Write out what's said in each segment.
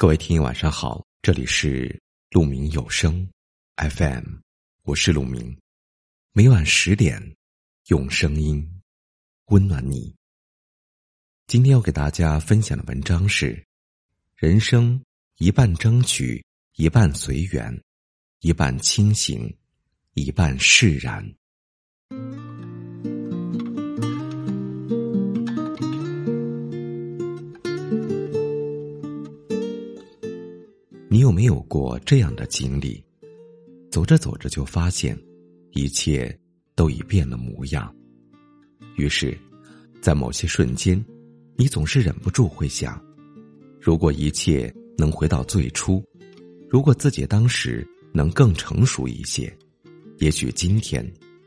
各位听友晚上好，这里是鹿鸣有声 FM，我是鹿鸣，每晚十点用声音温暖你。今天要给大家分享的文章是：人生一半争取，一半随缘，一半清醒，一半释然。你有没有过这样的经历？走着走着就发现，一切都已变了模样。于是，在某些瞬间，你总是忍不住会想：如果一切能回到最初，如果自己当时能更成熟一些，也许今天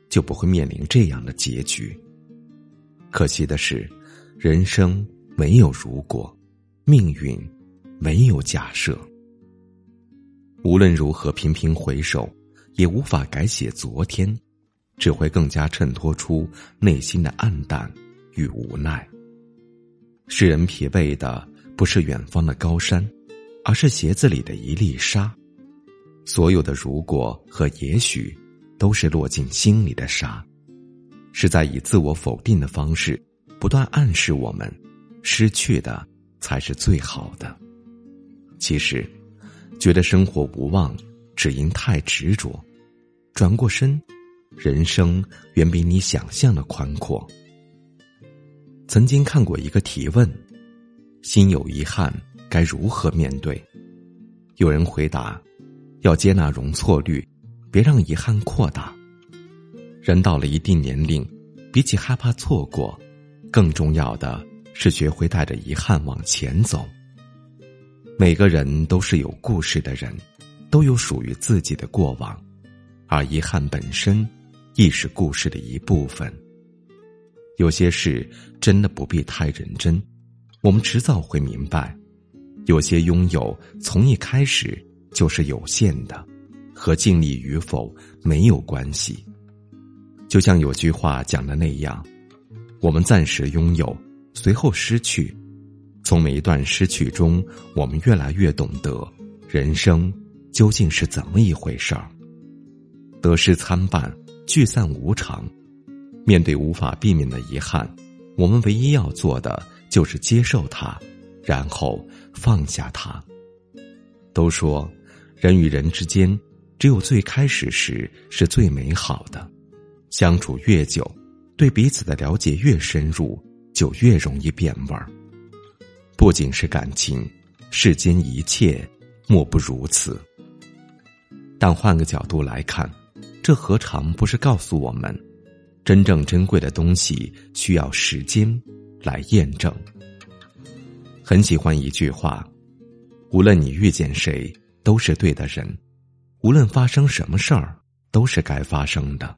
就不会面临这样的结局。可惜的是，人生没有如果，命运没有假设。无论如何频频回首，也无法改写昨天，只会更加衬托出内心的暗淡与无奈。使人疲惫的不是远方的高山，而是鞋子里的一粒沙。所有的如果和也许，都是落进心里的沙，是在以自我否定的方式，不断暗示我们，失去的才是最好的。其实。觉得生活无望，只因太执着。转过身，人生远比你想象的宽阔。曾经看过一个提问：心有遗憾，该如何面对？有人回答：要接纳容错率，别让遗憾扩大。人到了一定年龄，比起害怕错过，更重要的是学会带着遗憾往前走。每个人都是有故事的人，都有属于自己的过往，而遗憾本身亦是故事的一部分。有些事真的不必太认真，我们迟早会明白。有些拥有从一开始就是有限的，和尽力与否没有关系。就像有句话讲的那样，我们暂时拥有，随后失去。从每一段失去中，我们越来越懂得人生究竟是怎么一回事儿。得失参半，聚散无常。面对无法避免的遗憾，我们唯一要做的就是接受它，然后放下它。都说，人与人之间，只有最开始时是最美好的。相处越久，对彼此的了解越深入，就越容易变味儿。不仅是感情，世间一切莫不如此。但换个角度来看，这何尝不是告诉我们，真正珍贵的东西需要时间来验证。很喜欢一句话：无论你遇见谁，都是对的人；无论发生什么事儿，都是该发生的。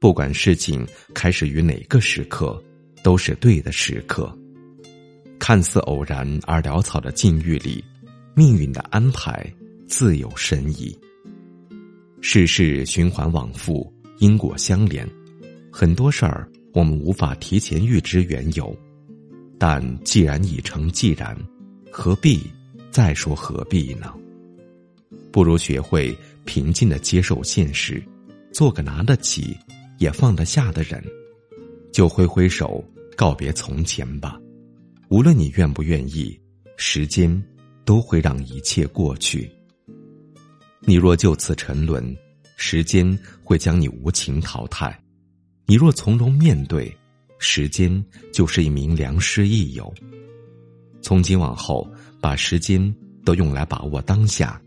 不管事情开始于哪个时刻，都是对的时刻。看似偶然而潦草的境遇里，命运的安排自有深意。世事循环往复，因果相连，很多事儿我们无法提前预知缘由，但既然已成既然，何必再说何必呢？不如学会平静的接受现实，做个拿得起也放得下的人，就挥挥手告别从前吧。无论你愿不愿意，时间都会让一切过去。你若就此沉沦，时间会将你无情淘汰；你若从容面对，时间就是一名良师益友。从今往后，把时间都用来把握当下，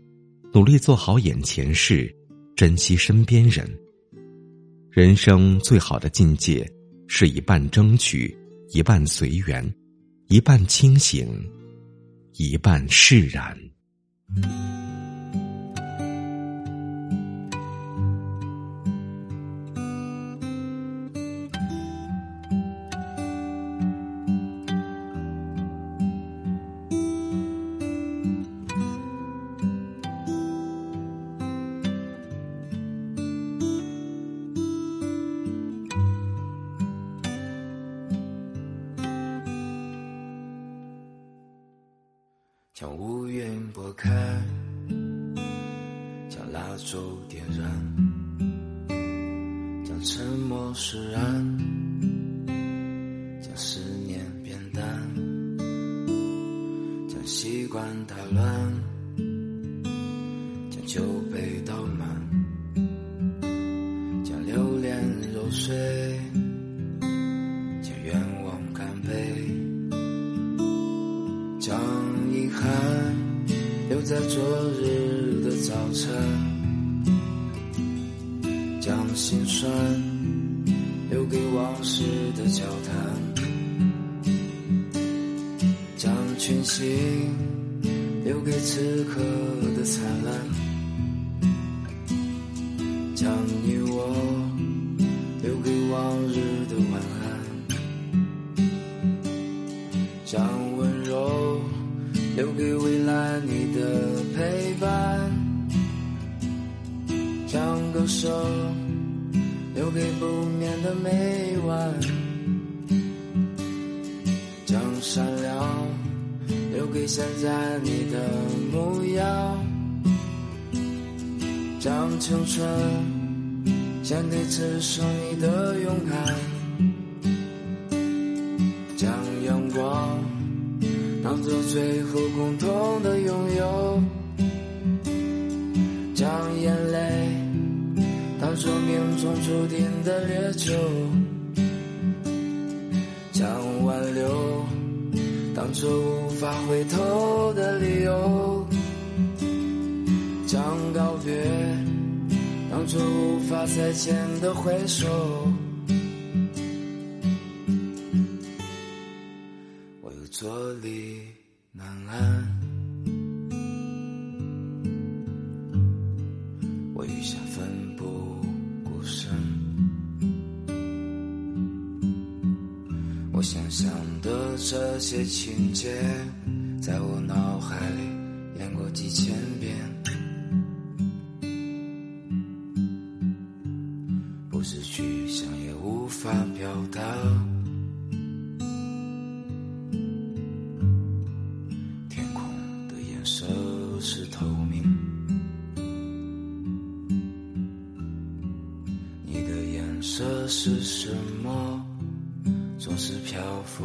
努力做好眼前事，珍惜身边人。人生最好的境界，是一半争取，一半随缘。一半清醒，一半释然。云拨开，将蜡烛点燃，将沉默释然，将思念变淡，将习惯打乱，将酒杯倒满，将留恋揉碎，在昨日的早晨，将心酸留给往事的交谈，将全心留给此刻的灿烂，将歌声留给不眠的每晚，将善良留给现在你的模样，将青春献给此生你的勇敢，将阳光当做最后共同的拥的烈酒，将挽留当作无法回头的理由，将告别当作无法再见的挥手。我又坐立难安，这些情节，在我脑海里演过几千遍，不是去想也无法表达。天空的颜色是透明，你的颜色是什么？总是漂浮